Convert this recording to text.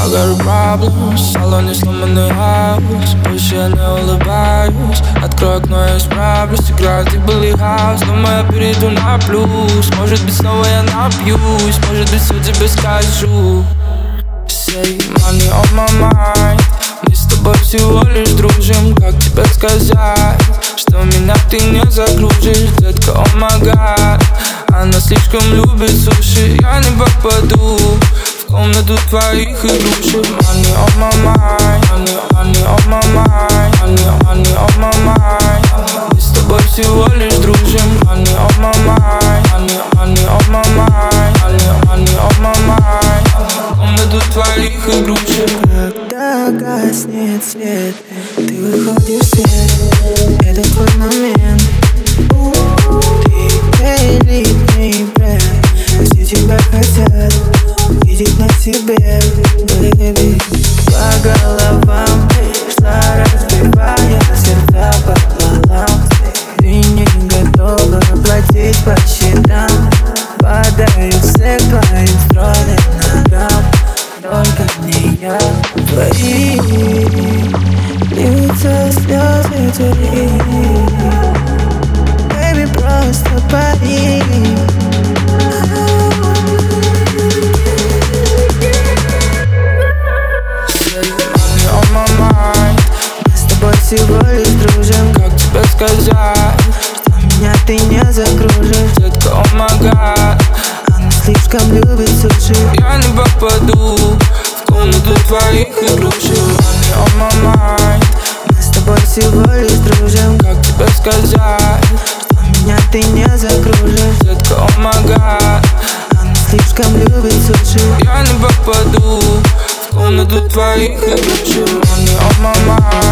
I got a problem, в салоне сломанный хаос Больше не улыбаюсь Открой окно, я исправлюсь Играет и был хаос Думаю, я перейду на плюс. Может быть, снова я напьюсь. Может быть, все тебе скажу. Say money on my mind. Мы с тобой всего лишь дружим. Как тебе сказать Что меня ты не загружишь Детка, о oh my god. Она слишком любит суши. Я не попаду комнату твоих игрушек Money on my mind, money, money on my mind. Money, money on my mind. Мы с тобой всего лишь дружим Money on my mind, money, money on my mind. Money, money on my mind. Комнату твоих игрушек Когда гаснет свет Ты выходишь в свет Это твой момент Ты элитный бренд Все тебя хотят видеть на тебе, baby. По головам шла, разбивая сердца пополам. Ты не готова платить по счетам. Падаю все твоим стройным ногам. Только не я Твои. Льются слезы твои всего лишь дружим Как тебе сказать, что меня ты не закружишь Детка, о Она слишком любит суши. Я не попаду в комнату твоих игрушек. Money on my mind. Мы с тобой всего лишь дружим Как тебе сказать, что меня ты не закружишь Детка, о Она слишком любит суши. Я не попаду в комнату твоих игрушек. Money on my mind